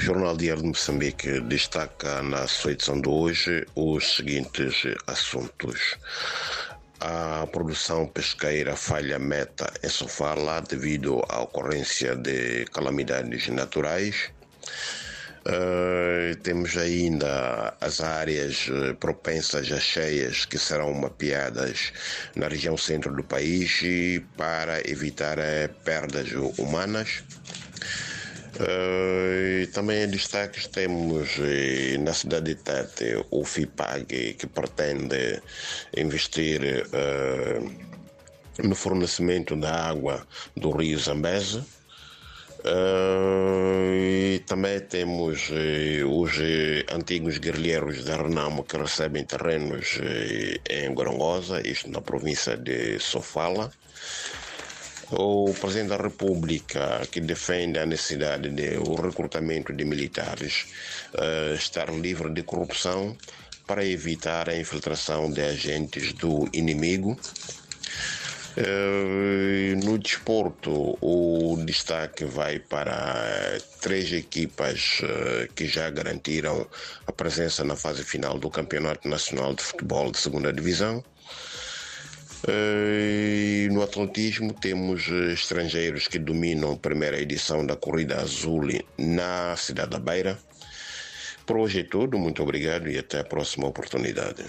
Jornal Diário de Moçambique destaca na sua edição de hoje os seguintes assuntos. A produção pesqueira falha meta em Sofala devido à ocorrência de calamidades naturais. Uh, temos ainda as áreas propensas a cheias que serão mapeadas na região centro do país para evitar perdas humanas. Uh, também em destaques temos uh, na cidade de Tete o FIPAG que pretende investir uh, no fornecimento da água do rio Zambeze. e também temos os antigos guerrilheiros da Renamo que recebem terrenos em Gorongosa, isto na província de Sofala o presidente da República, que defende a necessidade do recrutamento de militares, uh, estar livre de corrupção para evitar a infiltração de agentes do inimigo. Uh, no desporto, o destaque vai para três equipas uh, que já garantiram a presença na fase final do Campeonato Nacional de Futebol de Segunda Divisão. No atletismo temos estrangeiros que dominam a primeira edição da Corrida Azul na cidade da Beira. Por hoje é tudo, muito obrigado e até a próxima oportunidade.